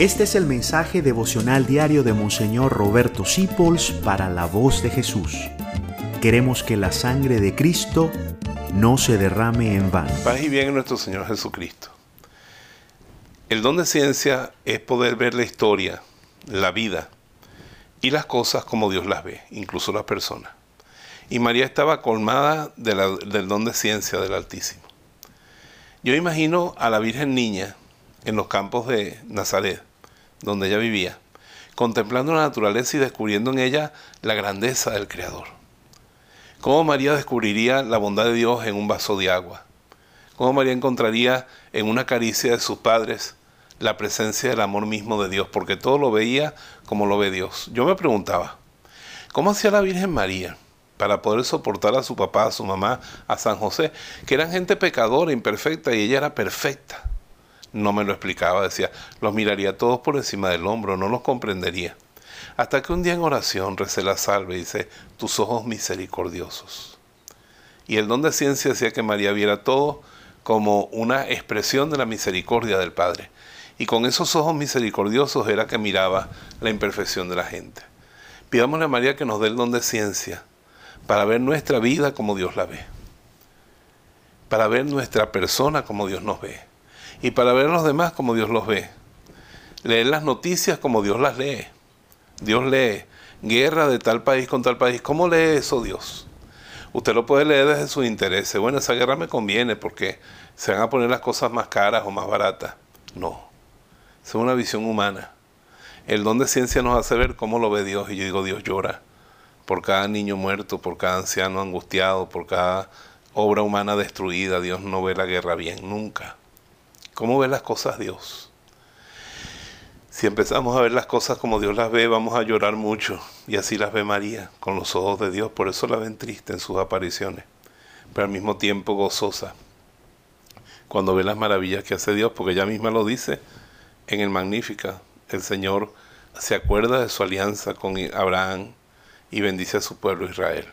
Este es el mensaje devocional diario de Monseñor Roberto Sipols para la voz de Jesús. Queremos que la sangre de Cristo no se derrame en vano. Paz y bien en nuestro Señor Jesucristo. El don de ciencia es poder ver la historia, la vida y las cosas como Dios las ve, incluso las personas. Y María estaba colmada del don de ciencia del Altísimo. Yo imagino a la Virgen Niña en los campos de Nazaret, donde ella vivía, contemplando la naturaleza y descubriendo en ella la grandeza del Creador. ¿Cómo María descubriría la bondad de Dios en un vaso de agua? ¿Cómo María encontraría en una caricia de sus padres la presencia del amor mismo de Dios? Porque todo lo veía como lo ve Dios. Yo me preguntaba, ¿cómo hacía la Virgen María para poder soportar a su papá, a su mamá, a San José, que eran gente pecadora, imperfecta, y ella era perfecta? No me lo explicaba, decía, los miraría todos por encima del hombro, no los comprendería. Hasta que un día en oración recé la salve y dice, tus ojos misericordiosos. Y el don de ciencia decía que María viera todo como una expresión de la misericordia del Padre. Y con esos ojos misericordiosos era que miraba la imperfección de la gente. Pidámosle a María que nos dé el don de ciencia para ver nuestra vida como Dios la ve. Para ver nuestra persona como Dios nos ve y para ver a los demás como Dios los ve. Leer las noticias como Dios las lee. Dios lee guerra de tal país con tal país. ¿Cómo lee eso Dios? Usted lo puede leer desde sus intereses. Bueno, esa guerra me conviene porque se van a poner las cosas más caras o más baratas. No. Es una visión humana. El don de ciencia nos hace ver cómo lo ve Dios. Y yo digo, Dios llora por cada niño muerto, por cada anciano angustiado, por cada obra humana destruida. Dios no ve la guerra bien, nunca. ¿Cómo ve las cosas Dios? Si empezamos a ver las cosas como Dios las ve, vamos a llorar mucho. Y así las ve María, con los ojos de Dios. Por eso la ven triste en sus apariciones, pero al mismo tiempo gozosa. Cuando ve las maravillas que hace Dios, porque ella misma lo dice en el Magnífica. El Señor se acuerda de su alianza con Abraham y bendice a su pueblo Israel.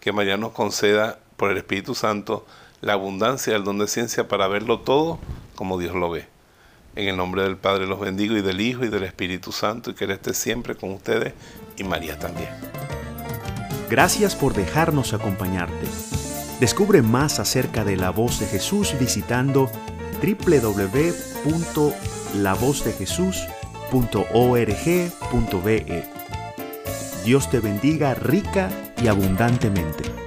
Que María nos conceda por el Espíritu Santo la abundancia del don de ciencia para verlo todo como Dios lo ve. En el nombre del Padre los bendigo y del Hijo y del Espíritu Santo y que Él esté siempre con ustedes y María también. Gracias por dejarnos acompañarte. Descubre más acerca de la voz de Jesús visitando www.lavozdejesús.org.be. Dios te bendiga rica y abundantemente.